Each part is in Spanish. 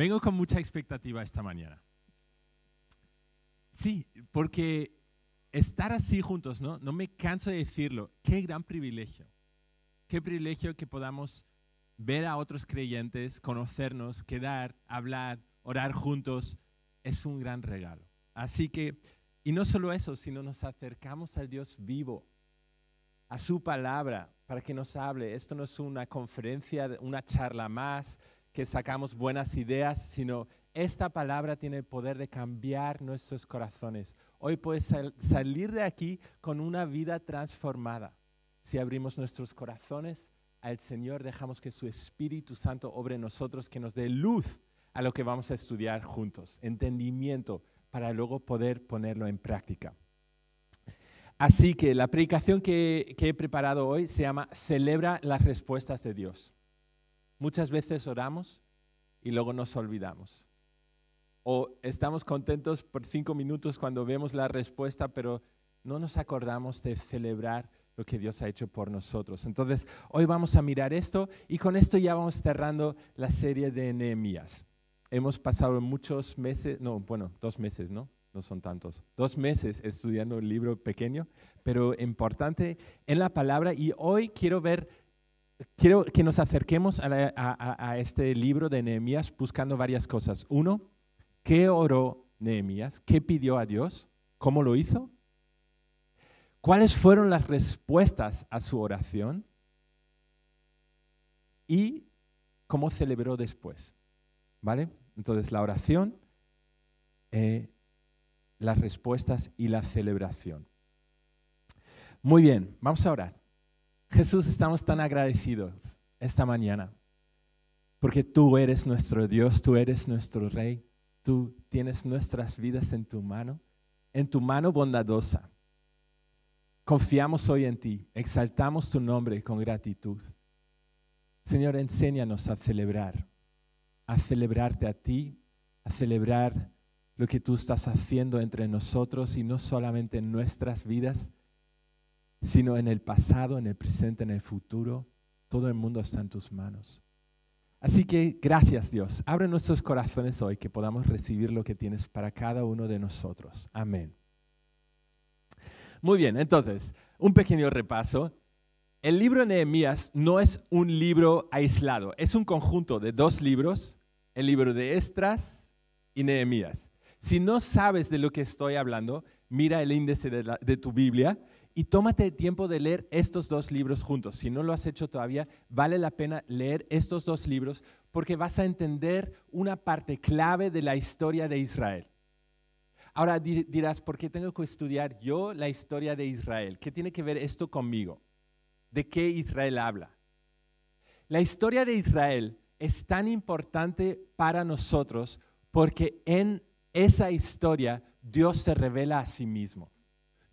Vengo con mucha expectativa esta mañana. Sí, porque estar así juntos, ¿no? No me canso de decirlo. Qué gran privilegio. Qué privilegio que podamos ver a otros creyentes, conocernos, quedar, hablar, orar juntos. Es un gran regalo. Así que, y no solo eso, sino nos acercamos al Dios vivo, a su palabra, para que nos hable. Esto no es una conferencia, una charla más, que sacamos buenas ideas, sino esta palabra tiene el poder de cambiar nuestros corazones. Hoy puedes salir de aquí con una vida transformada. Si abrimos nuestros corazones al Señor, dejamos que su Espíritu Santo obre en nosotros, que nos dé luz a lo que vamos a estudiar juntos, entendimiento para luego poder ponerlo en práctica. Así que la predicación que, que he preparado hoy se llama Celebra las respuestas de Dios. Muchas veces oramos y luego nos olvidamos. O estamos contentos por cinco minutos cuando vemos la respuesta, pero no nos acordamos de celebrar lo que Dios ha hecho por nosotros. Entonces, hoy vamos a mirar esto y con esto ya vamos cerrando la serie de Nehemías. Hemos pasado muchos meses, no, bueno, dos meses, ¿no? No son tantos. Dos meses estudiando un libro pequeño, pero importante en la palabra. Y hoy quiero ver quiero que nos acerquemos a, este libro de Nehemías buscando varias cosas. Uno, ¿qué oró Nehemías? ¿Qué pidió a Dios? ¿Cómo lo hizo? ¿Cuáles fueron las respuestas a su oración? Y cómo celebró después. ¿Vale? Entonces, la oración, eh, las respuestas y la celebración. Muy bien, vamos a orar. Jesús, estamos tan agradecidos esta mañana, porque tú eres nuestro Dios, tú eres nuestro Rey, tú tienes nuestras vidas en tu mano, en tu mano bondadosa. Confiamos hoy en ti, exaltamos tu nombre con gratitud. Señor, enséñanos a celebrar, a celebrarte a ti, a celebrar lo que tú estás haciendo entre nosotros y no solamente en nuestras vidas, sino en el pasado, en el presente, en el futuro. Todo el mundo está en tus manos. Así que gracias Dios. Abre nuestros corazones hoy que podamos recibir lo que tienes para cada uno de nosotros. Amén. Muy bien, entonces, un pequeño repaso. El libro de Nehemías no es un libro aislado, es un conjunto de dos libros, el libro de Estras y Nehemías. Si no sabes de lo que estoy hablando, mira el índice de, de tu Biblia y tómate el tiempo de leer estos dos libros juntos. Si no lo has hecho todavía, vale la pena leer estos dos libros porque vas a entender una parte clave de la historia de Israel. Ahora dirás, ¿por qué tengo que estudiar yo la historia de Israel? ¿Qué tiene que ver esto conmigo? ¿De qué Israel habla? La historia de Israel es tan importante para nosotros porque en esa historia Dios se revela a sí mismo.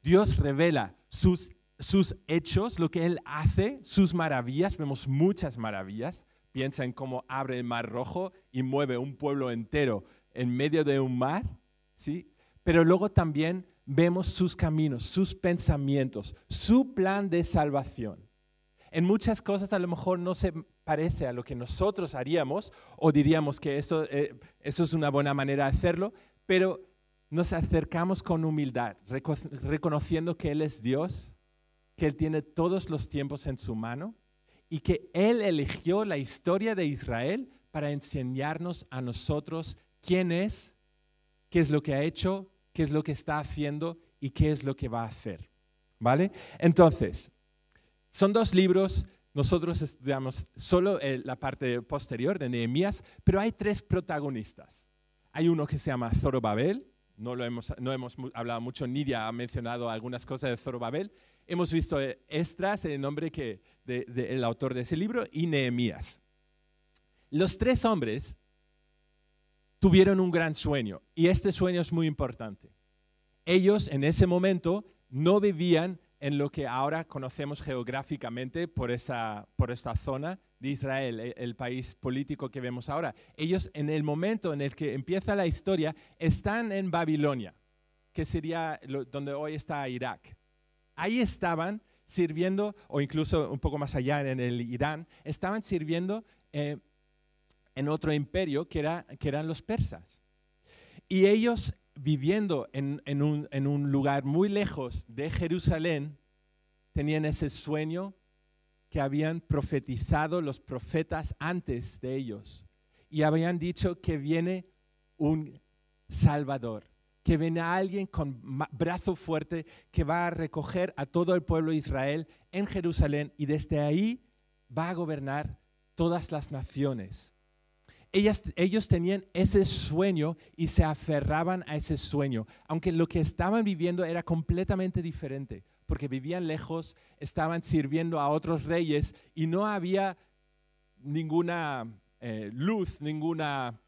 Dios revela sus, sus hechos, lo que Él hace, sus maravillas, vemos muchas maravillas. Piensa en cómo abre el mar rojo y mueve un pueblo entero en medio de un mar, ¿sí? Pero luego también vemos sus caminos, sus pensamientos, su plan de salvación. En muchas cosas a lo mejor no se parece a lo que nosotros haríamos o diríamos que eso, eh, eso es una buena manera de hacerlo, pero nos acercamos con humildad, reconociendo que Él es Dios, que Él tiene todos los tiempos en su mano y que Él eligió la historia de Israel para enseñarnos a nosotros quién es, qué es lo que ha hecho, qué es lo que está haciendo y qué es lo que va a hacer. ¿Vale? Entonces, son dos libros. Nosotros estudiamos solo eh, la parte posterior de Nehemías, pero hay tres protagonistas. Hay uno que se llama Zorobabel, no, lo hemos, no hemos hablado mucho, Nidia ha mencionado algunas cosas de Zorobabel. Hemos visto eh, Estras, el nombre del autor de ese libro, y Nehemías. Los tres hombres tuvieron un gran sueño, y este sueño es muy importante. Ellos en ese momento no vivían en lo que ahora conocemos geográficamente por, esa, por esta zona de Israel, e, el país político que vemos ahora. Ellos en el momento en el que empieza la historia están en Babilonia, que sería donde hoy está Irak. Ahí estaban sirviendo, o incluso un poco más allá en el Irán, estaban sirviendo eh, en otro imperio que, era, que eran los persas. Y ellos viviendo en, en un lugar muy lejos de Jerusalén, tenían ese sueño que habían profetizado los profetas antes de ellos. Y habían dicho que viene un Salvador, que viene alguien con brazo fuerte que va a recoger a todo el pueblo de Israel en Jerusalén y desde ahí va a gobernar todas las naciones. ellos tenían ese sueño y se aferraban a ese sueño, aunque lo que estaban viviendo era completamente diferente, porque vivían lejos, estaban sirviendo a otros reyes y no había ninguna eh, luz, ninguna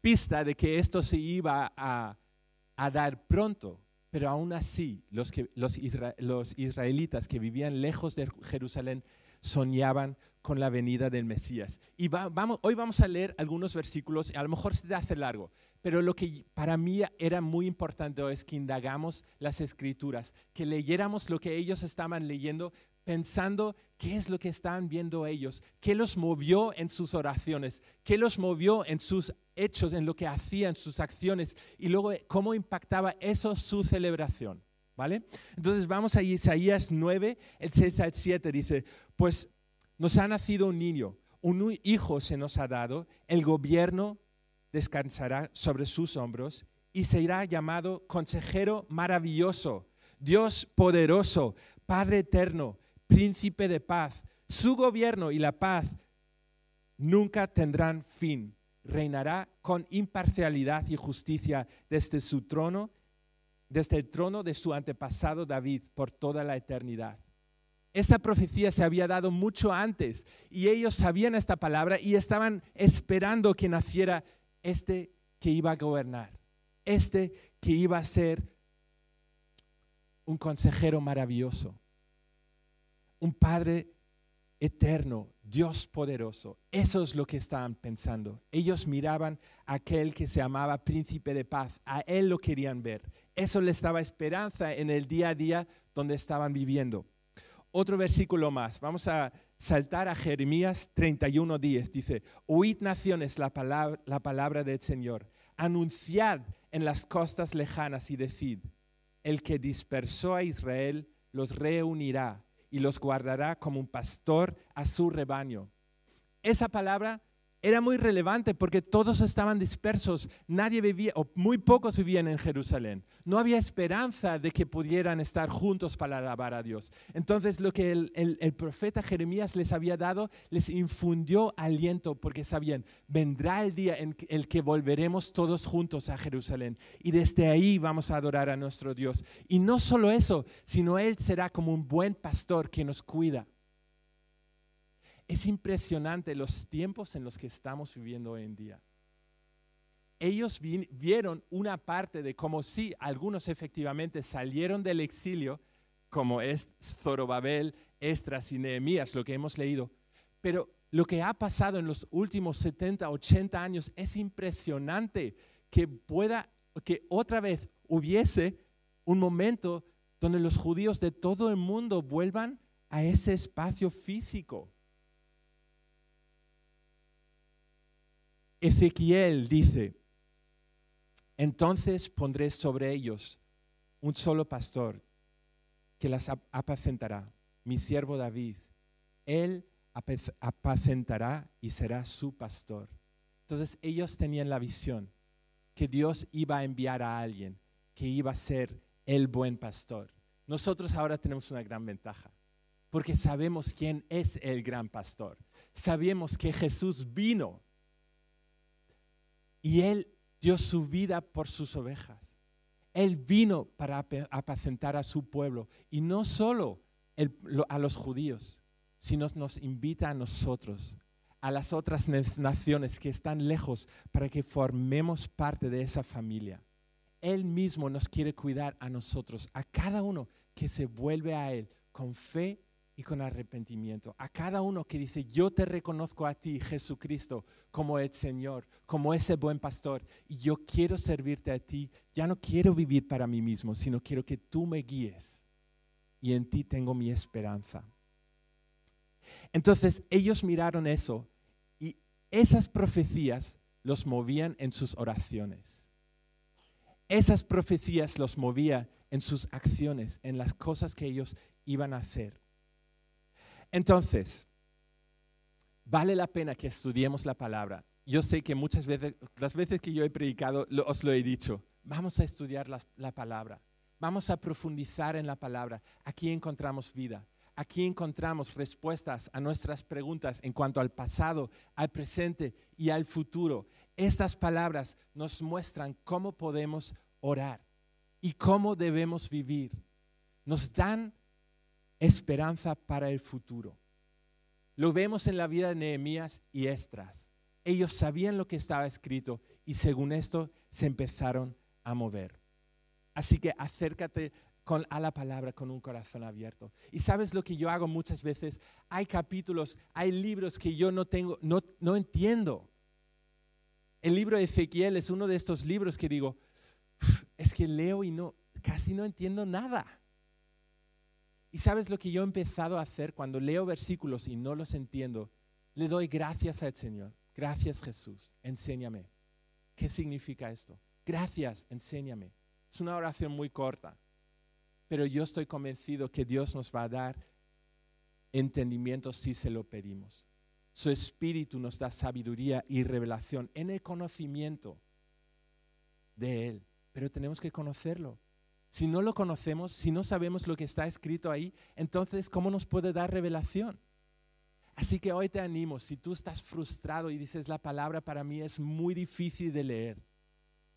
pista de que esto se iba a, dar pronto. Pero aún así, los, israelitas que vivían lejos de Jerusalén soñaban con la venida del Mesías. Y vamos, hoy vamos a leer algunos versículos, a lo mejor se hace largo, pero lo que para mí era muy importante es que indagamos las escrituras, que leyéramos lo que ellos estaban leyendo, pensando qué es lo que estaban viendo ellos, qué los movió en sus oraciones, qué los movió en sus hechos, en lo que hacían, sus acciones, y luego cómo impactaba eso su celebración. ¿Vale? Entonces vamos a Isaías 9, el 6 al 7, dice, pues nos ha nacido un niño, un hijo se nos ha dado, el gobierno descansará sobre sus hombros y será llamado consejero maravilloso, Dios poderoso, Padre eterno, príncipe de paz. Su gobierno y la paz nunca tendrán fin. Reinará con imparcialidad y justicia desde su trono, desde el trono de su antepasado David por toda la eternidad. Esta profecía se había dado mucho antes y ellos sabían esta palabra y estaban esperando que naciera este que iba a gobernar, este que iba a ser un consejero maravilloso, un Padre eterno, Dios poderoso. Eso es lo que estaban pensando. Ellos miraban a aquel que se llamaba príncipe de paz, a él lo querían ver. Eso les daba esperanza en el día a día donde estaban viviendo. Otro versículo más. Vamos a saltar a Jeremías 31:10. Dice, oíd naciones la palabra, la palabra del Señor. Anunciad en las costas lejanas y decid, el que dispersó a Israel los reunirá y los guardará como un pastor a su rebaño. Esa palabra era muy relevante porque todos estaban dispersos, nadie vivía, o muy pocos vivían en Jerusalén. No había esperanza de que pudieran estar juntos para alabar a Dios. Entonces lo que el, profeta Jeremías les había dado les infundió aliento porque sabían, vendrá el día en el que volveremos todos juntos a Jerusalén y desde ahí vamos a adorar a nuestro Dios. Y no solo eso, sino Él será como un buen pastor que nos cuida es impresionante los tiempos en los que estamos viviendo hoy en día. Ellos vieron una parte de cómo sí, algunos efectivamente salieron del exilio, como es Zorobabel, Estras y Nehemías, lo que hemos leído, pero lo que ha pasado en los últimos 70, 80 años es impresionante que pueda, que otra vez hubiese un momento donde los judíos de todo el mundo vuelvan a ese espacio físico. Ezequiel dice, entonces pondré sobre ellos un solo pastor que las apacentará, mi siervo David. Él apacentará y será su pastor. Entonces ellos tenían la visión que Dios iba a enviar a alguien que iba a ser el buen pastor. Nosotros ahora tenemos una gran ventaja, porque sabemos quién es el gran pastor. Sabemos que Jesús vino y Él dio su vida por sus ovejas. Él vino para apacentar a su pueblo y no solo a los judíos, sino nos invita a nosotros, a las otras naciones que están lejos, para que formemos parte de esa familia. Él mismo nos quiere cuidar a nosotros, a cada uno que se vuelve a Él con fe y con arrepentimiento. A cada uno que dice, yo te reconozco a ti, Jesucristo, como el Señor, como ese buen pastor, y yo quiero servirte a ti, ya no quiero vivir para mí mismo, sino quiero que tú me guíes. Y en ti tengo mi esperanza. Entonces ellos miraron eso y esas profecías los movían en sus oraciones. Esas profecías los movían en sus acciones, en las cosas que ellos iban a hacer. Entonces, vale la pena que estudiemos la palabra. Yo sé que muchas veces, las veces que yo he predicado, os lo he dicho, vamos a estudiar la, la palabra, vamos a profundizar en la palabra. Aquí encontramos vida, aquí encontramos respuestas a nuestras preguntas en cuanto al pasado, al presente y al futuro. Estas palabras nos muestran cómo podemos orar y cómo debemos vivir. Nos dan esperanza para el futuro. Lo vemos en la vida de Nehemías y Estras. Ellos sabían lo que estaba escrito y según esto se empezaron a mover. Así que acércate a la palabra con un corazón abierto. Y sabes lo que yo hago muchas veces? Hay capítulos, hay libros que yo no tengo, no, no entiendo. El libro de Ezequiel es uno de estos libros que digo, es que leo y no, casi no entiendo nada. Y sabes lo que yo he empezado a hacer cuando leo versículos y no los entiendo, le doy gracias al Señor. Gracias Jesús, enséñame. ¿Qué significa esto? Gracias, enséñame. Es una oración muy corta, pero yo estoy convencido que Dios nos va a dar entendimiento si se lo pedimos. Su espíritu nos da sabiduría y revelación en el conocimiento de Él, pero tenemos que conocerlo. Si no lo conocemos, si no sabemos lo que está escrito ahí, entonces, ¿cómo nos puede dar revelación? Así que hoy te animo, si tú estás frustrado y dices, la palabra para mí es muy difícil de leer,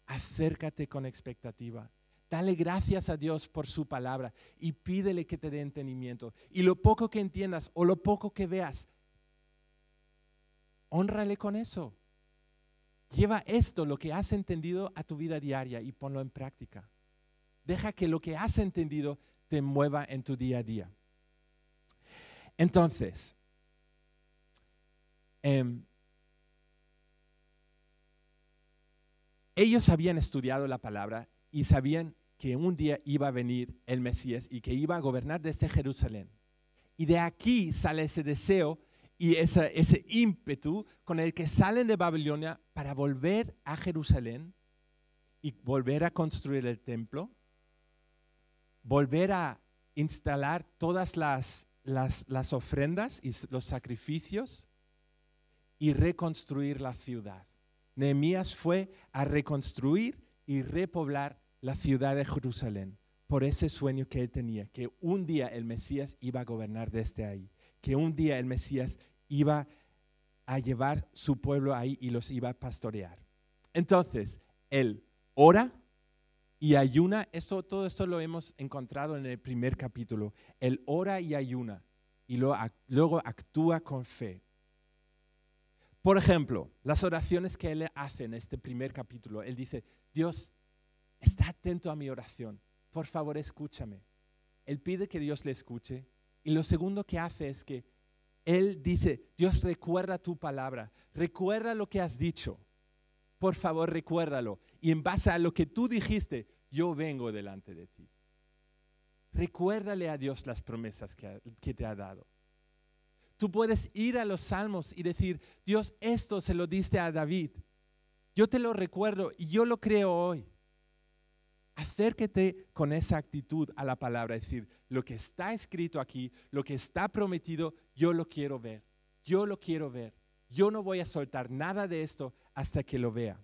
acércate con expectativa. Dale gracias a Dios por su palabra y pídele que te dé entendimiento. Y lo poco que entiendas o lo poco que veas, honrale con eso. Lleva esto, lo que has entendido, a tu vida diaria y ponlo en práctica. Deja que lo que has entendido te mueva en tu día a día. Entonces, em, ellos habían estudiado la palabra y sabían que un día iba a venir el Mesías y que iba a gobernar desde Jerusalén. Y de aquí sale ese deseo y ese ímpetu con el que salen de Babilonia para volver a Jerusalén y volver a construir el templo volver a instalar todas las, las, ofrendas y los sacrificios y reconstruir la ciudad. Nehemías fue a reconstruir y repoblar la ciudad de Jerusalén por ese sueño que él tenía, que un día el Mesías iba a gobernar desde ahí, que un día el Mesías iba a llevar su pueblo ahí y los iba a pastorear. Entonces, él ora, y ayuna, esto, todo esto lo hemos encontrado en el primer capítulo. Él ora y ayuna y luego actúa con fe. Por ejemplo, las oraciones que él hace en este primer capítulo. Él dice, Dios, está atento a mi oración. Por favor, escúchame. Él pide que Dios le escuche. Y lo segundo que hace es que él dice, Dios recuerda tu palabra, recuerda lo que has dicho por favor recuérdalo. Y en base a lo que tú dijiste, yo vengo delante de ti. Recuérdale a Dios las promesas que, te ha dado. Tú puedes ir a los salmos y decir, Dios, esto se lo diste a David. Yo te lo recuerdo y yo lo creo hoy. Acérquete con esa actitud a la palabra, es decir, lo que está escrito aquí, lo que está prometido, yo lo quiero ver. Yo lo quiero ver. Yo no voy a soltar nada de esto hasta que lo vea.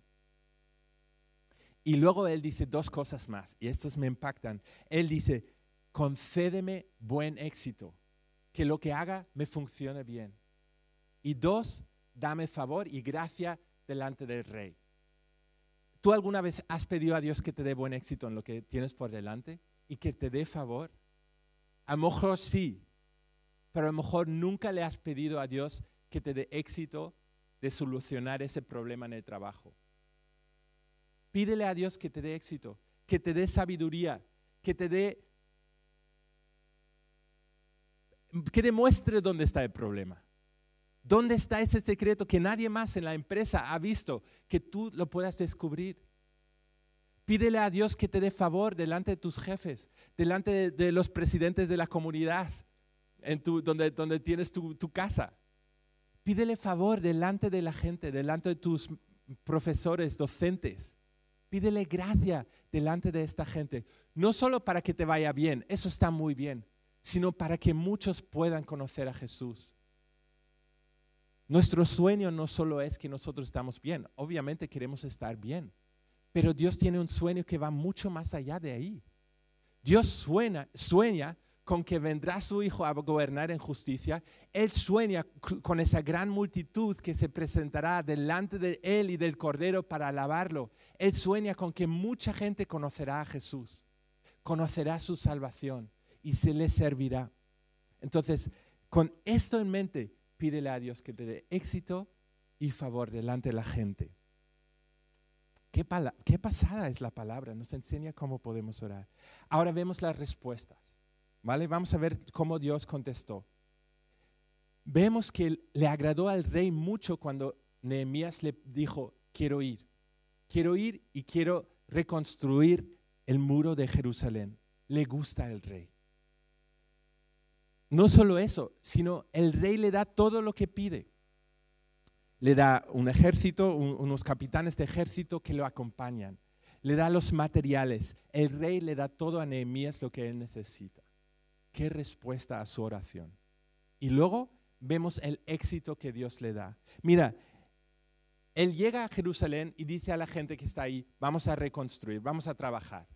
Y luego él dice dos cosas más, y estas me impactan. Él dice, concédeme buen éxito, que lo que haga me funcione bien. Y dos, dame favor y gracia delante del rey. ¿Tú alguna vez has pedido a Dios que te dé buen éxito en lo que tienes por delante y que te dé favor? A lo mejor sí, pero a lo mejor nunca le has pedido a Dios que te dé éxito de solucionar ese problema en el trabajo. Pídele a Dios que te dé éxito, que te dé sabiduría, que te dé que demuestre dónde está el problema. ¿Dónde está ese secreto que nadie más en la empresa ha visto que tú lo puedas descubrir? Pídele a Dios que te dé favor delante de tus jefes, delante de, los presidentes de la comunidad, en tu, donde, donde tienes tu casa. Pídele favor delante de la gente, delante de tus profesores, docentes. Pídele gracia delante de esta gente. No solo para que te vaya bien, eso está muy bien, sino para que muchos puedan conocer a Jesús. Nuestro sueño no solo es que nosotros estamos bien, obviamente queremos estar bien, pero Dios tiene un sueño que va mucho más allá de ahí. Dios sueña, sueña con que vendrá su Hijo a gobernar en justicia. Él sueña con esa gran multitud que se presentará delante de Él y del Cordero para alabarlo. Él sueña con que mucha gente conocerá a Jesús, conocerá su salvación y se le servirá. Entonces, con esto en mente, pídele a Dios que te dé éxito y favor delante de la gente. Qué, qué, pasada es la palabra, nos enseña cómo podemos orar. Ahora vemos las respuestas, ¿vale? Vamos a ver cómo Dios contestó. Vemos que le agradó al rey mucho cuando Nehemías le dijo, quiero ir, quiero ir y quiero reconstruir el muro de Jerusalén. Le gusta el rey. No solo eso, sino el rey le da todo lo que pide. Le da un ejército, unos capitanes de ejército que lo acompañan. Le da los materiales. El rey le da todo a Nehemías lo que él necesita. Qué respuesta a su oración. Y luego vemos el éxito que Dios le da. Mira, él llega a Jerusalén y dice a la gente que está ahí, vamos a reconstruir, vamos a trabajar.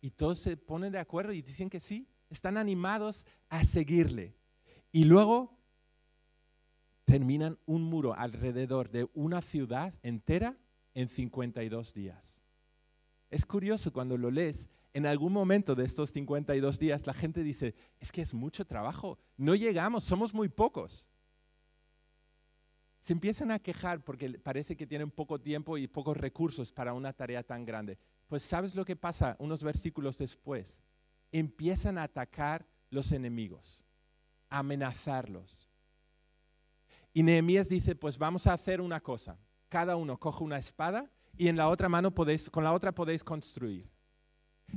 Y todos se ponen de acuerdo y dicen que sí, están animados a seguirle. Y luego terminan un muro alrededor de una ciudad entera en 52 días. Es curioso cuando lo lees, en algún momento de estos 52 días la gente dice, es que es mucho trabajo, no llegamos, somos muy pocos. Se empiezan a quejar porque parece que tienen poco tiempo y pocos recursos para una tarea tan grande. Pues sabes lo que pasa unos versículos después empiezan a atacar los enemigos, a amenazarlos. Y Nehemías dice, pues vamos a hacer una cosa. Cada uno coge una espada y en la otra mano podéis, con la otra podéis construir.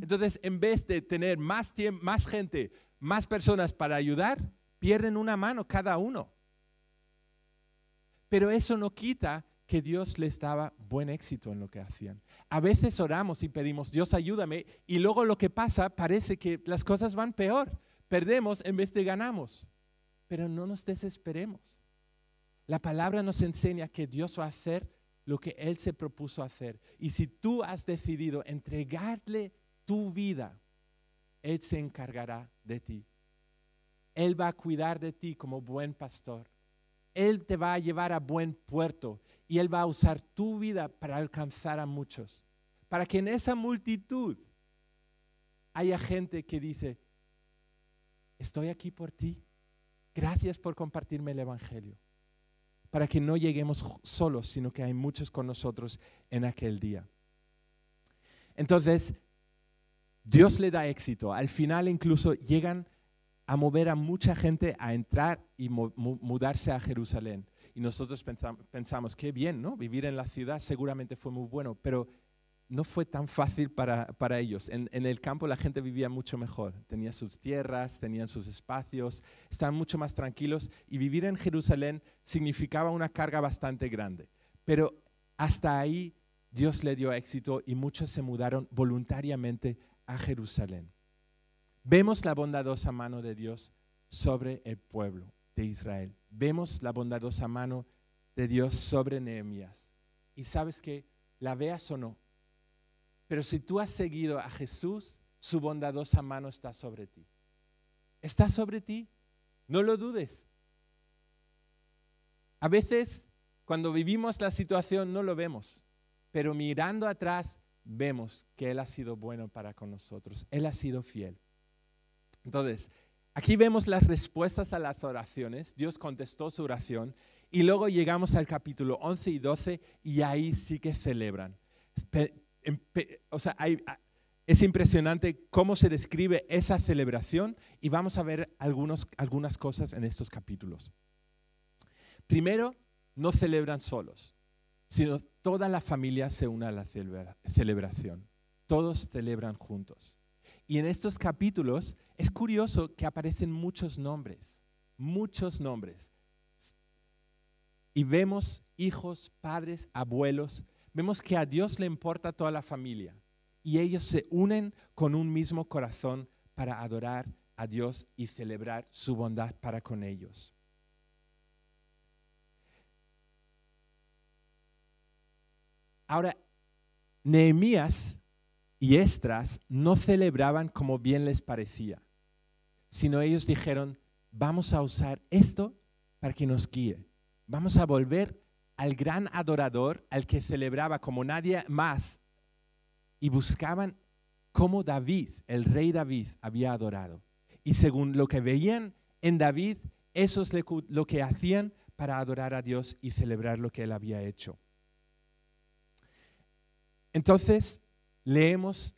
Entonces, en vez de tener más, tiempo, más gente, más personas para ayudar, pierden una mano cada uno. Pero eso no quita que Dios les daba buen éxito en lo que hacían. A veces oramos y pedimos, Dios ayúdame, y luego lo que pasa parece que las cosas van peor. Perdemos en vez de ganamos. Pero no nos desesperemos. La palabra nos enseña que Dios va a hacer lo que Él se propuso hacer. Y si tú has decidido entregarle tu vida, Él se encargará de ti. Él va a cuidar de ti como buen pastor. Él te va a llevar a buen puerto y Él va a usar tu vida para alcanzar a muchos. Para que en esa multitud haya gente que dice, estoy aquí por ti. Gracias por compartirme el Evangelio. Para que no lleguemos solos, sino que hay muchos con nosotros en aquel día. Entonces, Dios le da éxito. Al final incluso llegan a mover a mucha gente a entrar y mudarse a Jerusalén. Y nosotros pensamos, qué bien, ¿no? Vivir en la ciudad seguramente fue muy bueno, pero no fue tan fácil para, para ellos. En, en, el campo la gente vivía mucho mejor, tenía sus tierras, tenían sus espacios, estaban mucho más tranquilos y vivir en Jerusalén significaba una carga bastante grande. Pero hasta ahí Dios le dio éxito y muchos se mudaron voluntariamente a Jerusalén vemos la bondadosa mano de Dios sobre el pueblo de Israel. Vemos la bondadosa mano de Dios sobre Nehemías. Y sabes que la veas o no. Pero si tú has seguido a Jesús, su bondadosa mano está sobre ti. Está sobre ti. No lo dudes. A veces, cuando vivimos la situación, no lo vemos. Pero mirando atrás, vemos que Él ha sido bueno para con nosotros. Él ha sido fiel. Entonces, aquí vemos las respuestas a las oraciones. Dios contestó su oración. Y luego llegamos al capítulo 11 y 12 y ahí sí que celebran. O sea, es impresionante cómo se describe esa celebración y vamos a ver algunas cosas en estos capítulos. Primero, no celebran solos, sino toda la familia se une a la celebración. Todos celebran juntos. Y en estos capítulos es curioso que aparecen muchos nombres, muchos nombres. y vemos hijos, padres, abuelos, vemos que a Dios le importa toda la familia y ellos se unen con un mismo corazón para adorar a Dios y celebrar su bondad para con ellos. Ahora, Nehemías y Estras no celebraban como bien les parecía, sino ellos dijeron, vamos a usar esto para que nos guíe. Vamos a volver al gran adorador, al que celebraba como nadie más, y buscaban cómo David, el rey David, había adorado. Y según lo que veían en David, eso es lo que hacían para adorar a Dios y celebrar lo que él había hecho. Entonces, leemos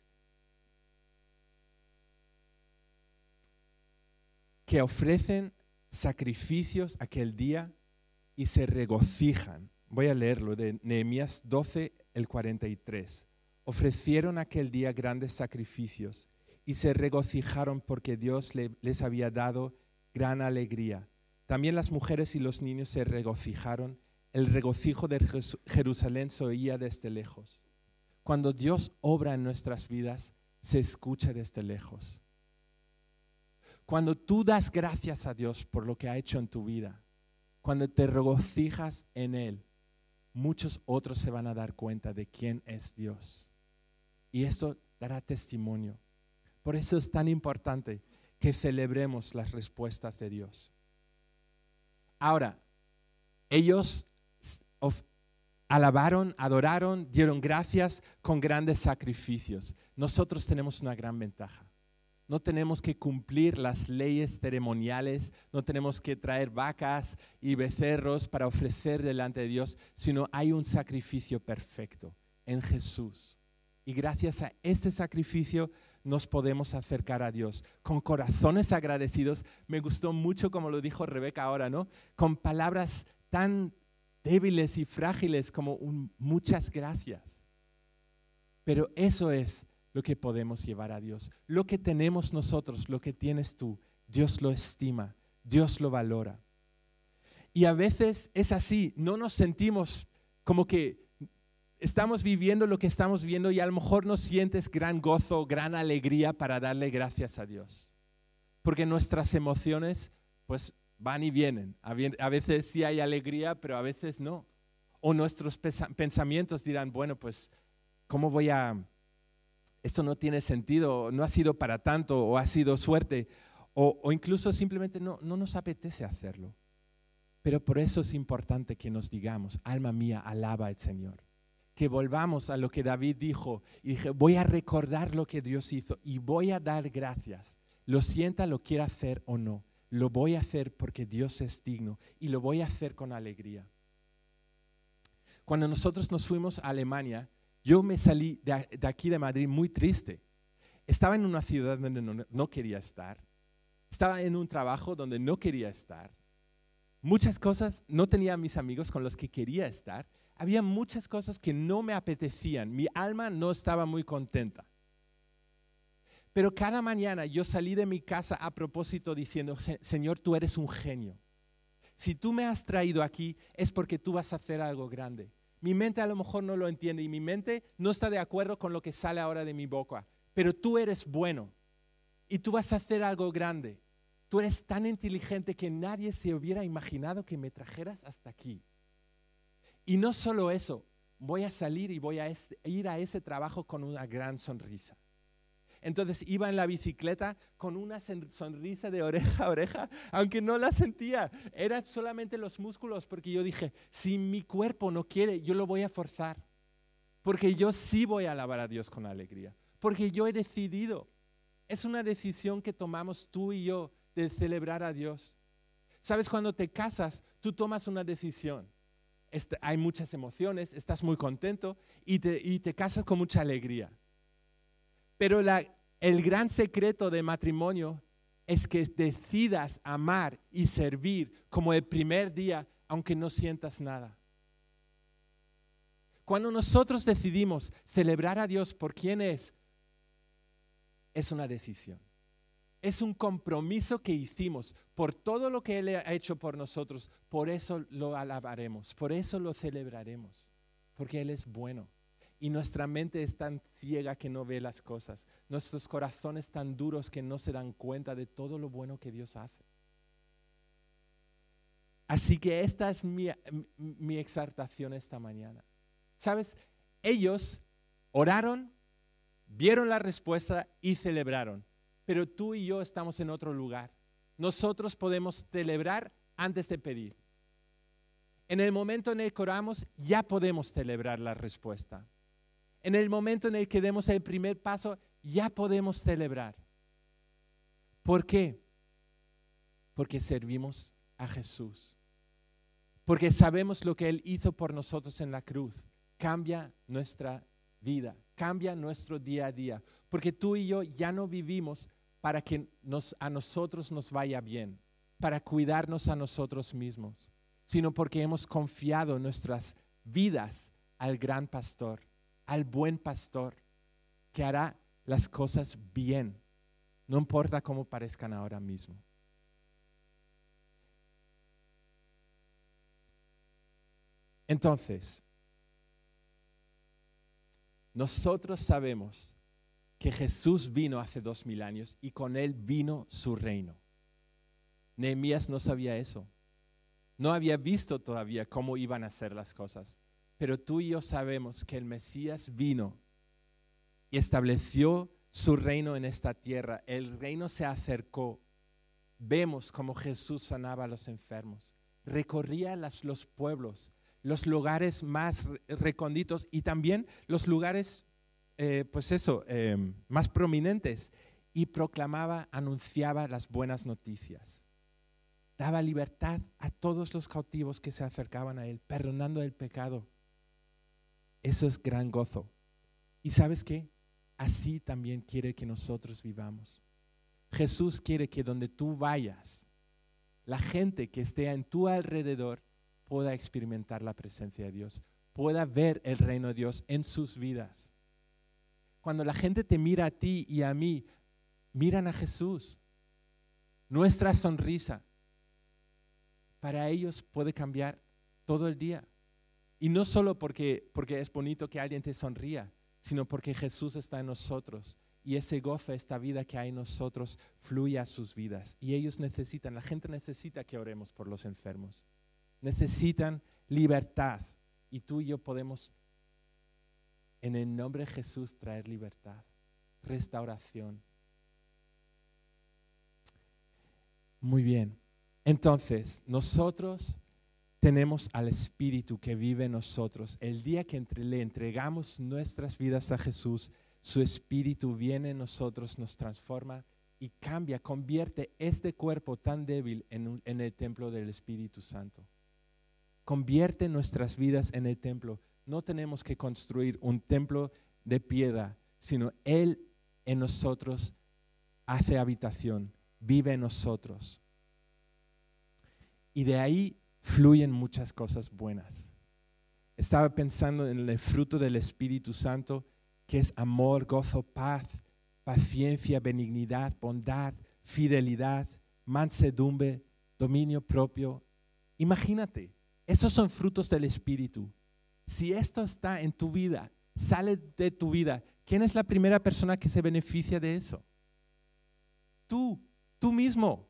que ofrecen sacrificios aquel día y se regocijan. Voy a leerlo de Nehemías 12, el 43. Ofrecieron aquel día grandes sacrificios y se regocijaron porque Dios les había dado gran alegría. También las mujeres y los niños se regocijaron. El regocijo de Jerusalén se oía desde lejos. Cuando Dios obra en nuestras vidas, se escucha desde lejos. Cuando tú das gracias a Dios por lo que ha hecho en tu vida, cuando te regocijas en Él, muchos otros se van a dar cuenta de quién es Dios. Y esto dará testimonio. Por eso es tan importante que celebremos las respuestas de Dios. Ahora, ellos alabaron, adoraron, dieron gracias con grandes sacrificios. Nosotros tenemos una gran ventaja. No tenemos que cumplir las leyes ceremoniales, no tenemos que traer vacas y becerros para ofrecer delante de Dios, sino hay un sacrificio perfecto en Jesús. Y gracias a este sacrificio nos podemos acercar a Dios con corazones agradecidos. Me gustó mucho como lo dijo Rebeca ahora, ¿no? Con palabras tan débiles y frágiles como muchas gracias. Pero eso es lo que podemos llevar a Dios. Lo que tenemos nosotros, lo que tienes tú, Dios lo estima, Dios lo valora. Y a veces es así, no nos sentimos como que estamos viviendo lo que estamos viendo y a lo mejor no sientes gran gozo, gran alegría para darle gracias a Dios. Porque nuestras emociones pues van y vienen. A veces sí hay alegría, pero a veces no. O nuestros pensamientos dirán, bueno, pues, ¿cómo voy a... Esto no tiene sentido, no ha sido para tanto, o ha sido suerte, o, incluso simplemente no, no nos apetece hacerlo. Pero por eso es importante que nos digamos, alma mía, alaba al Señor. Que volvamos a lo que David dijo y dije, voy a recordar lo que Dios hizo y voy a dar gracias. Lo sienta, lo quiera hacer o no lo voy a hacer porque Dios es digno y lo voy a hacer con alegría. Cuando nosotros nos fuimos a Alemania, yo me salí de, aquí de Madrid muy triste. Estaba en una ciudad donde no, quería estar. Estaba en un trabajo donde no quería estar. Muchas cosas, no tenía mis amigos con los que quería estar. Había muchas cosas que no me apetecían. Mi alma no estaba muy contenta. Pero cada mañana yo salí de mi casa a propósito diciendo, Señor, tú eres un genio. Si tú me has traído aquí es porque tú vas a hacer algo grande. Mi mente a lo mejor no lo entiende y mi mente no está de acuerdo con lo que sale ahora de mi boca. Pero tú eres bueno y tú vas a hacer algo grande. Tú eres tan inteligente que nadie se hubiera imaginado que me trajeras hasta aquí. Y no solo eso, voy a salir y voy a ir a ese trabajo con una gran sonrisa. Entonces iba en la bicicleta con una sonrisa de oreja a oreja, aunque no la sentía. Eran solamente los músculos, porque yo dije, si mi cuerpo no quiere, yo lo voy a forzar. Porque yo sí voy a alabar a Dios con alegría. Porque yo he decidido. Es una decisión que tomamos tú y yo de celebrar a Dios. Sabes, cuando te casas, tú tomas una decisión. Hay muchas emociones, estás muy contento y te, y te casas con mucha alegría. Pero el gran secreto de matrimonio es que decidas amar y servir como el primer día, aunque no sientas nada. Cuando nosotros decidimos celebrar a Dios por quien es, es una decisión. Es un compromiso que hicimos por todo lo que Él ha hecho por nosotros. Por eso lo alabaremos, por eso lo celebraremos, porque Él es bueno. Y nuestra mente es tan ciega que no ve las cosas. Nuestros corazones tan duros que no se dan cuenta de todo lo bueno que Dios hace. Así que esta es mi, mi exaltación esta mañana. ¿Sabes? Ellos oraron, vieron la respuesta y celebraron. Pero tú y yo estamos en otro lugar. Nosotros podemos celebrar antes de pedir. En el momento en el que oramos, ya podemos celebrar la respuesta. En el momento en el que demos el primer paso, ya podemos celebrar. ¿Por qué? Porque servimos a Jesús. Porque sabemos lo que Él hizo por nosotros en la cruz. Cambia nuestra vida, cambia nuestro día a día. Porque tú y yo ya no vivimos para que a nosotros nos vaya bien, para cuidarnos a nosotros mismos, sino porque hemos confiado nuestras vidas al gran pastor al buen pastor que hará las cosas bien, no importa cómo parezcan ahora mismo. Entonces, nosotros sabemos que Jesús vino hace dos mil años y con él vino su reino. Nehemías no sabía eso. No había visto todavía cómo iban a ser las cosas. Pero tú y yo sabemos que el Mesías vino y estableció su reino en esta tierra. El reino se acercó. Vemos cómo Jesús sanaba a los enfermos, recorría los pueblos, los lugares más recónditos y también los lugares, eh, pues eso, eh, más prominentes y proclamaba, anunciaba las buenas noticias. Daba libertad a todos los cautivos que se acercaban a él, perdonando el pecado. Eso es gran gozo. ¿Y sabes qué? Así también quiere que nosotros vivamos. Jesús quiere que donde tú vayas, la gente que esté en tu alrededor pueda experimentar la presencia de Dios, pueda ver el reino de Dios en sus vidas. Cuando la gente te mira a ti y a mí, miran a Jesús. Nuestra sonrisa para ellos puede cambiar todo el día. Y no solo porque, porque es bonito que alguien te sonría, sino porque Jesús está en nosotros y ese gozo, esta vida que hay en nosotros, fluye a sus vidas. Y ellos necesitan, la gente necesita que oremos por los enfermos. Necesitan libertad. Y tú y yo podemos, en el nombre de Jesús, traer libertad, restauración. Muy bien. Entonces, nosotros tenemos al Espíritu que vive en nosotros. El día que entre, le entregamos nuestras vidas a Jesús, su Espíritu viene en nosotros, nos transforma y cambia, convierte este cuerpo tan débil en, en el templo del Espíritu Santo. Convierte nuestras vidas en el templo. No tenemos que construir un templo de piedra, sino Él en nosotros hace habitación, vive en nosotros. Y de ahí fluyen muchas cosas buenas. Estaba pensando en el fruto del Espíritu Santo, que es amor, gozo, paz, paciencia, benignidad, bondad, fidelidad, mansedumbre, dominio propio. Imagínate, esos son frutos del Espíritu. Si esto está en tu vida, sale de tu vida, ¿quién es la primera persona que se beneficia de eso? Tú, tú mismo.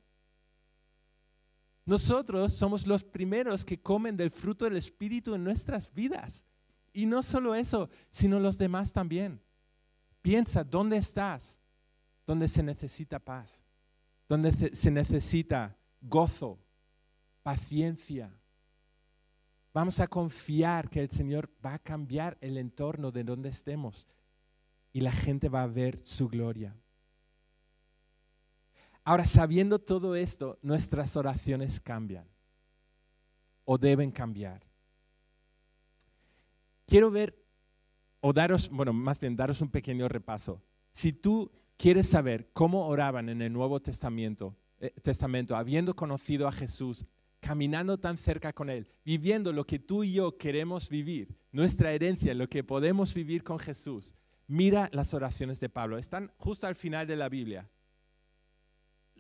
Nosotros somos los primeros que comen del fruto del Espíritu en nuestras vidas. Y no solo eso, sino los demás también. Piensa, ¿dónde estás? Donde se necesita paz, donde se necesita gozo, paciencia. Vamos a confiar que el Señor va a cambiar el entorno de donde estemos y la gente va a ver su gloria. Ahora, sabiendo todo esto, nuestras oraciones cambian o deben cambiar. Quiero ver o daros, bueno, más bien daros un pequeño repaso. Si tú quieres saber cómo oraban en el Nuevo Testamento, eh, Testamento, habiendo conocido a Jesús, caminando tan cerca con Él, viviendo lo que tú y yo queremos vivir, nuestra herencia, lo que podemos vivir con Jesús, mira las oraciones de Pablo. Están justo al final de la Biblia.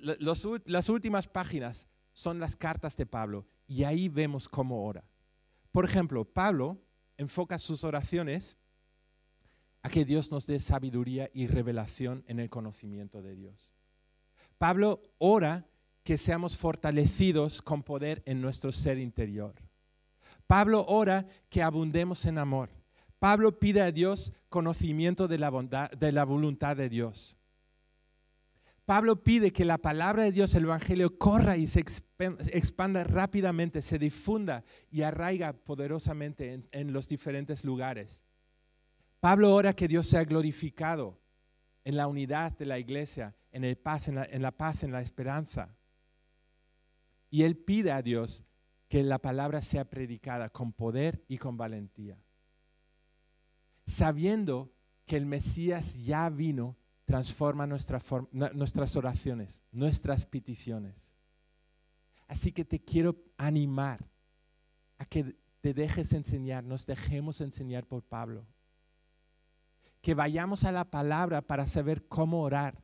Las últimas páginas son las cartas de Pablo y ahí vemos cómo ora. Por ejemplo, Pablo enfoca sus oraciones a que Dios nos dé sabiduría y revelación en el conocimiento de Dios. Pablo ora que seamos fortalecidos con poder en nuestro ser interior. Pablo ora que abundemos en amor. Pablo pide a Dios conocimiento de la, de la voluntad de Dios. Pablo pide que la palabra de Dios, el Evangelio, corra y se expanda rápidamente, se difunda y arraiga poderosamente en, los diferentes lugares. Pablo ora que Dios sea glorificado en la unidad de la iglesia, en, el paz, en, la, paz, en la esperanza. Y él pide a Dios que la palabra sea predicada con poder y con valentía. Sabiendo que el Mesías ya vino transforma nuestras oraciones, nuestras peticiones. Así que te quiero animar a que te dejes enseñar, nos dejemos enseñar por Pablo. Que vayamos a la palabra para saber cómo orar,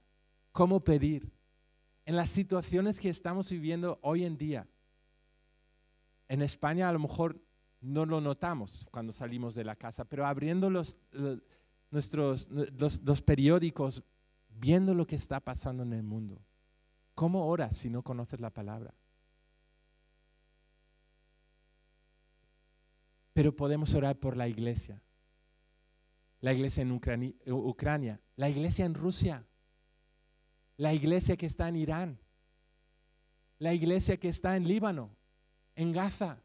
cómo pedir. En las situaciones que estamos viviendo hoy en día. En España a lo mejor no lo notamos cuando salimos de la casa, pero abriendo los, nuestros los, periódicos, viendo lo que está pasando en el mundo. ¿Cómo oras si no conoces la palabra? Pero podemos orar por la iglesia. La iglesia en Ucrania, la iglesia en Rusia, la iglesia que está en Irán, la iglesia que está en Líbano, en Gaza,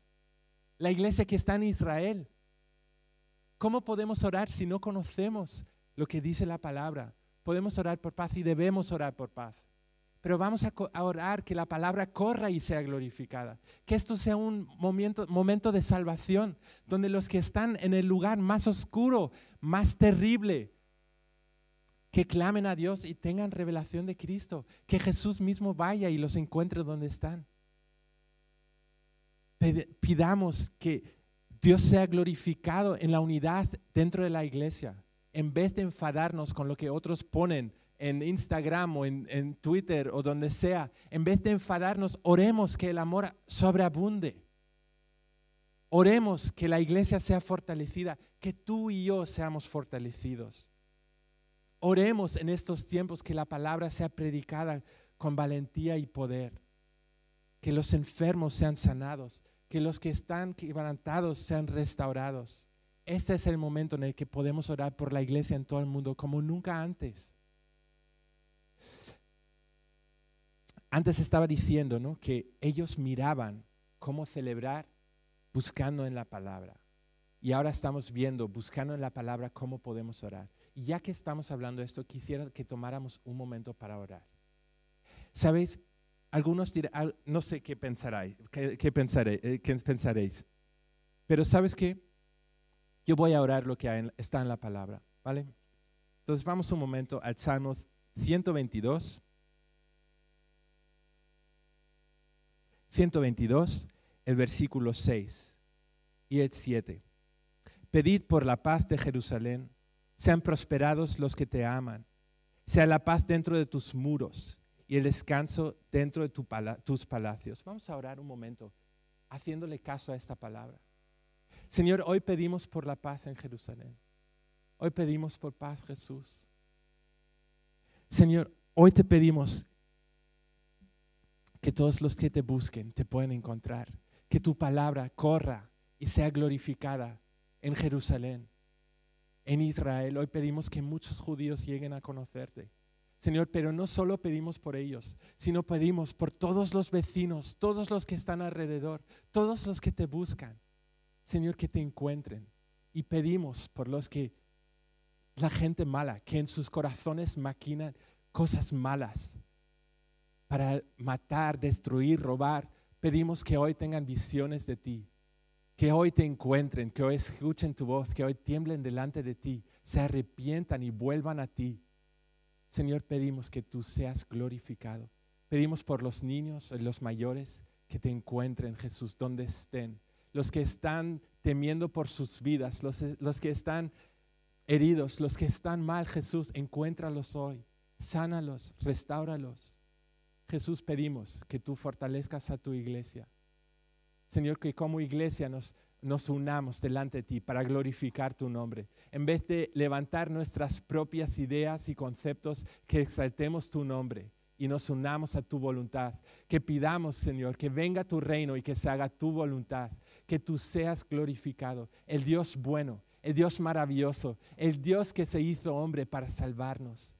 la iglesia que está en Israel. ¿Cómo podemos orar si no conocemos lo que dice la palabra? Podemos orar por paz y debemos orar por paz. Pero vamos a, orar que la palabra corra y sea glorificada. Que esto sea un momento, de salvación, donde los que están en el lugar más oscuro, más terrible, que clamen a Dios y tengan revelación de Cristo. Que Jesús mismo vaya y los encuentre donde están. Pidamos que Dios sea glorificado en la unidad dentro de la iglesia, en vez de enfadarnos con lo que otros ponen en Instagram o en, Twitter o donde sea, en vez de enfadarnos, oremos que el amor sobreabunde. Oremos que la iglesia sea fortalecida, que tú y yo seamos fortalecidos. Oremos en estos tiempos que la palabra sea predicada con valentía y poder, que los enfermos sean sanados, que los que están quebrantados sean restaurados. Este es el momento en el que podemos orar por la iglesia en todo el mundo como nunca antes. Antes estaba diciendo ¿no? que ellos miraban cómo celebrar buscando en la palabra. Y ahora estamos viendo, buscando en la palabra, cómo podemos orar. Y ya que estamos hablando de esto, quisiera que tomáramos un momento para orar. ¿Sabéis? Algunos dirán, no sé qué pensaréis, qué, pensaré, eh, qué pensaréis, pero ¿sabes qué? Yo voy a orar lo que está en la palabra, ¿vale? Entonces vamos un momento al Salmo 122. 122, el versículo 6 y el 7. Pedid por la paz de Jerusalén, sean prosperados los que te aman, sea la paz dentro de tus muros y el descanso dentro de tus palacios. Vamos a orar un momento haciéndole caso a esta palabra. Señor, hoy pedimos por la paz en Jerusalén. Hoy pedimos por paz, Jesús. Señor, hoy te pedimos que todos los que te busquen te puedan encontrar, que tu palabra corra y sea glorificada en Jerusalén, en Israel. Hoy pedimos que muchos judíos lleguen a conocerte. Señor, pero no solo pedimos por ellos, sino pedimos por todos los vecinos, todos los que están alrededor, todos los que te buscan. Señor, que te encuentren. Y pedimos por los que, la gente mala, que en sus corazones maquinan cosas malas para matar, destruir, robar. Pedimos que hoy tengan visiones de ti, que hoy te encuentren, que hoy escuchen tu voz, que hoy tiemblen delante de ti, se arrepientan y vuelvan a ti Señor, pedimos que tú seas glorificado. Pedimos por los niños, los mayores, que te encuentren, Jesús, donde estén. Los que están temiendo por sus vidas, los, los que están heridos, los que están mal, Jesús, encuéntralos hoy. Sánalos, restáuralos. Jesús, pedimos que tú fortalezcas a tu iglesia. Señor, que como iglesia nos, nos unamos delante de ti para glorificar tu nombre. En vez de levantar nuestras propias ideas y conceptos, que exaltemos tu nombre y nos unamos a tu voluntad. Que pidamos, Señor, que venga tu reino y que se haga tu voluntad. Que tú seas glorificado. El Dios bueno, el Dios maravilloso, el Dios que se hizo hombre para salvarnos.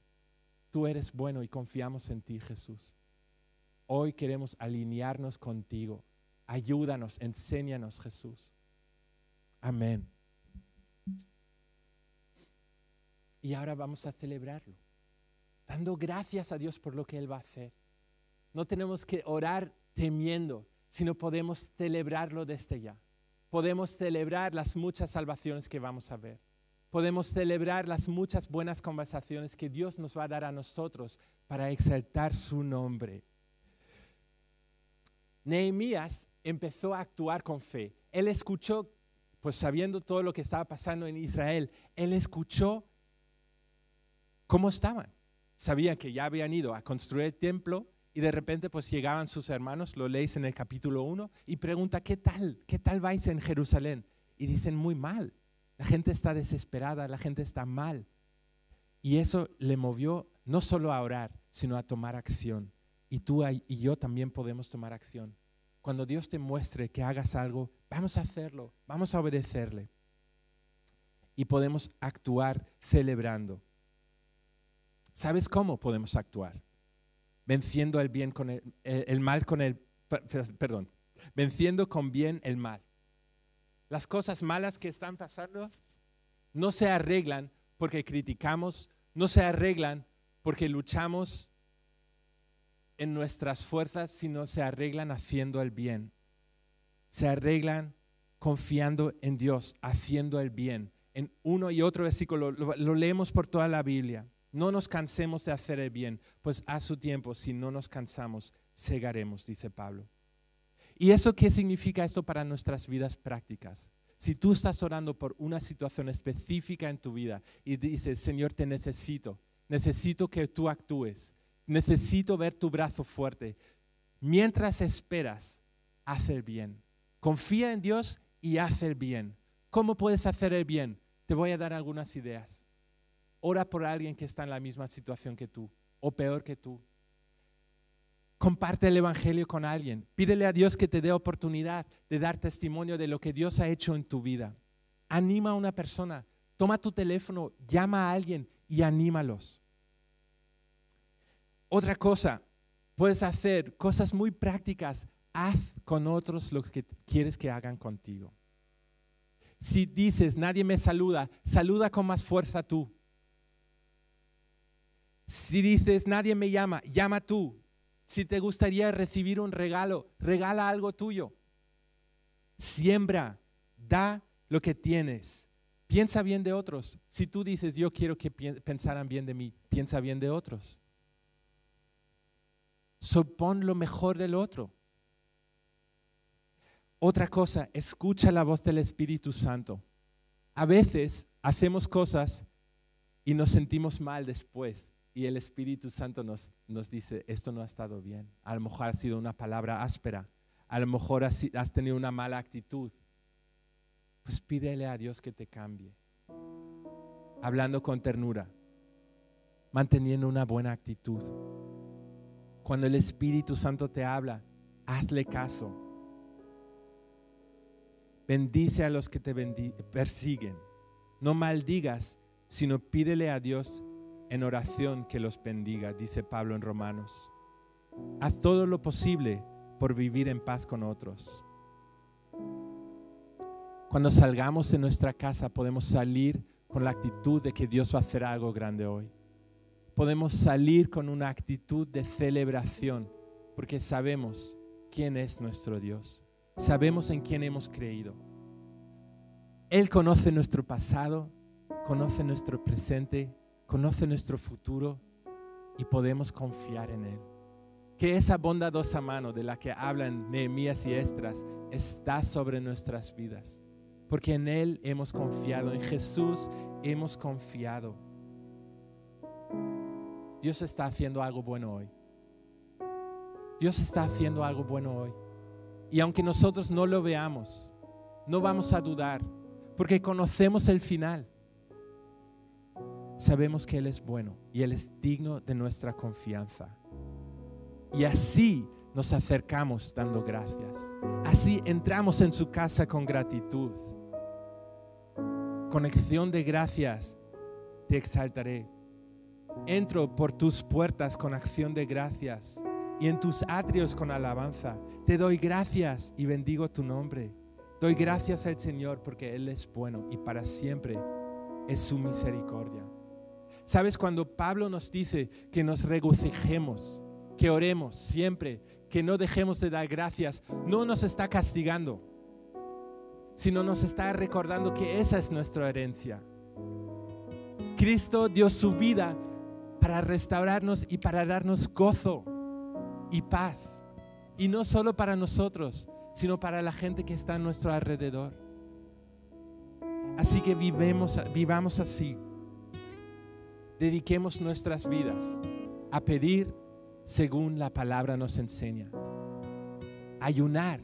Tú eres bueno y confiamos en ti, Jesús. Hoy queremos alinearnos contigo. Ayúdanos, enséñanos, Jesús. Amén. Y ahora vamos a celebrarlo, dando gracias a Dios por lo que Él va a hacer. No tenemos que orar temiendo, sino podemos celebrarlo desde ya. Podemos celebrar las muchas salvaciones que vamos a ver. Podemos celebrar las muchas buenas conversaciones que Dios nos va a dar a nosotros para exaltar su nombre. Nehemías empezó a actuar con fe. Él escuchó pues sabiendo todo lo que estaba pasando en Israel, él escuchó cómo estaban. Sabían que ya habían ido a construir el templo y de repente pues llegaban sus hermanos, lo leéis en el capítulo 1, y pregunta, ¿qué tal? ¿Qué tal vais en Jerusalén? Y dicen, muy mal. La gente está desesperada, la gente está mal. Y eso le movió no solo a orar, sino a tomar acción. Y tú y yo también podemos tomar acción. Cuando Dios te muestre que hagas algo, vamos a hacerlo, vamos a obedecerle. Y podemos actuar celebrando. ¿Sabes cómo podemos actuar? Venciendo el bien con el, mal con el perdón, venciendo con bien el mal. Las cosas malas que están pasando no se arreglan porque criticamos, no se arreglan porque luchamos en nuestras fuerzas, sino se arreglan haciendo el bien. Se arreglan confiando en Dios, haciendo el bien. En uno y otro versículo lo, leemos por toda la Biblia. No nos cansemos de hacer el bien, pues a su tiempo, si no nos cansamos, cegaremos, dice Pablo. ¿Y eso qué significa esto para nuestras vidas prácticas? Si tú estás orando por una situación específica en tu vida y dices, Señor, te necesito, necesito que tú actúes, necesito ver tu brazo fuerte. Mientras esperas, haz el bien. Confía en Dios y haz el bien. ¿Cómo puedes hacer el bien? Te voy a dar algunas ideas. Ora por alguien que está en la misma situación que tú o peor que tú. Comparte el Evangelio con alguien. Pídele a Dios que te dé oportunidad de dar testimonio de lo que Dios ha hecho en tu vida. Anima a una persona. Toma tu teléfono, llama a alguien y anímalos. Otra cosa, puedes hacer cosas muy prácticas. Haz con otros lo que quieres que hagan contigo. Si dices, nadie me saluda, saluda con más fuerza tú. Si dices, nadie me llama, llama tú. Si te gustaría recibir un regalo, regala algo tuyo. Siembra, da lo que tienes. Piensa bien de otros. Si tú dices, yo quiero que pensaran bien de mí, piensa bien de otros supón lo mejor del otro. Otra cosa, escucha la voz del Espíritu Santo. A veces hacemos cosas y nos sentimos mal después y el Espíritu Santo nos, nos dice, esto no ha estado bien. A lo mejor ha sido una palabra áspera, a lo mejor has, has tenido una mala actitud. Pues pídele a Dios que te cambie. Hablando con ternura, manteniendo una buena actitud. Cuando el Espíritu Santo te habla, hazle caso. Bendice a los que te persiguen. No maldigas, sino pídele a Dios en oración que los bendiga, dice Pablo en Romanos. Haz todo lo posible por vivir en paz con otros. Cuando salgamos de nuestra casa podemos salir con la actitud de que Dios va a hacer algo grande hoy podemos salir con una actitud de celebración porque sabemos quién es nuestro Dios. Sabemos en quién hemos creído. Él conoce nuestro pasado, conoce nuestro presente, conoce nuestro futuro y podemos confiar en Él. Que esa bondadosa mano de la que hablan Nehemías y Estras está sobre nuestras vidas. Porque en Él hemos confiado, en Jesús hemos confiado. Dios está haciendo algo bueno hoy. Dios está haciendo algo bueno hoy. Y aunque nosotros no lo veamos, no vamos a dudar, porque conocemos el final. Sabemos que Él es bueno y Él es digno de nuestra confianza. Y así nos acercamos dando gracias. Así entramos en su casa con gratitud. Conexión de gracias, te exaltaré. Entro por tus puertas con acción de gracias y en tus atrios con alabanza. Te doy gracias y bendigo tu nombre. Doy gracias al Señor porque Él es bueno y para siempre es su misericordia. ¿Sabes cuando Pablo nos dice que nos regocijemos, que oremos siempre, que no dejemos de dar gracias? No nos está castigando, sino nos está recordando que esa es nuestra herencia. Cristo dio su vida para restaurarnos y para darnos gozo y paz. Y no solo para nosotros, sino para la gente que está a nuestro alrededor. Así que vivemos, vivamos así. Dediquemos nuestras vidas a pedir según la palabra nos enseña. Ayunar,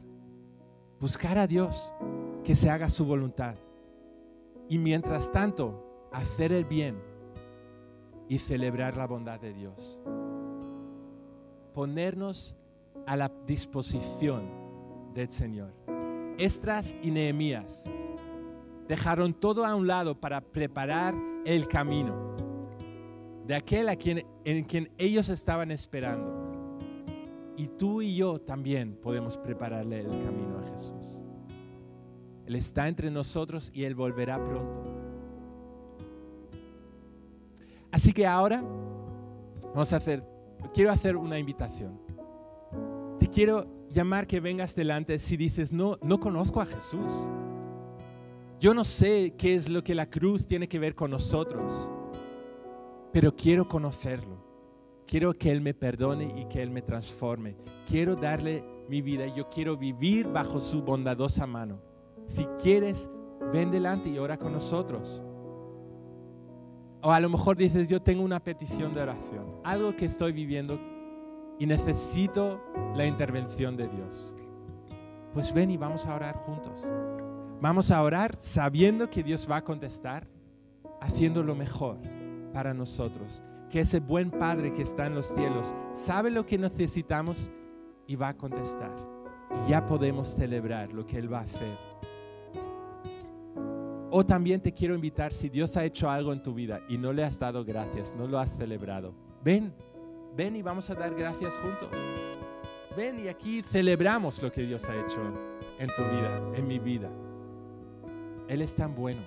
buscar a Dios que se haga su voluntad. Y mientras tanto, hacer el bien y celebrar la bondad de Dios ponernos a la disposición del Señor. Estras y Nehemías dejaron todo a un lado para preparar el camino de aquel a quien, en quien ellos estaban esperando. Y tú y yo también podemos prepararle el camino a Jesús. Él está entre nosotros y Él volverá pronto. Así que ahora vamos a hacer quiero hacer una invitación. Te quiero llamar que vengas delante si dices, no, no conozco a Jesús. Yo no sé qué es lo que la cruz tiene que ver con nosotros, pero quiero conocerlo. Quiero que Él me perdone y que Él me transforme. Quiero darle mi vida yo quiero vivir bajo su bondadosa mano. Si quieres, ven delante y ora con nosotros. O a lo mejor dices, yo tengo una petición de oración, algo que estoy viviendo y necesito la intervención de Dios. Pues ven y vamos a orar juntos. Vamos a orar sabiendo que Dios va a contestar, haciendo lo mejor para nosotros. Que ese buen Padre que está en los cielos sabe lo que necesitamos y va a contestar. Y ya podemos celebrar lo que Él va a hacer o también te quiero invitar, si Dios ha hecho algo en tu vida y no le has dado gracias, no lo has celebrado, ven, ven y vamos a dar gracias juntos. Ven y aquí celebramos lo que Dios ha hecho en tu vida, en mi vida. Él es tan bueno.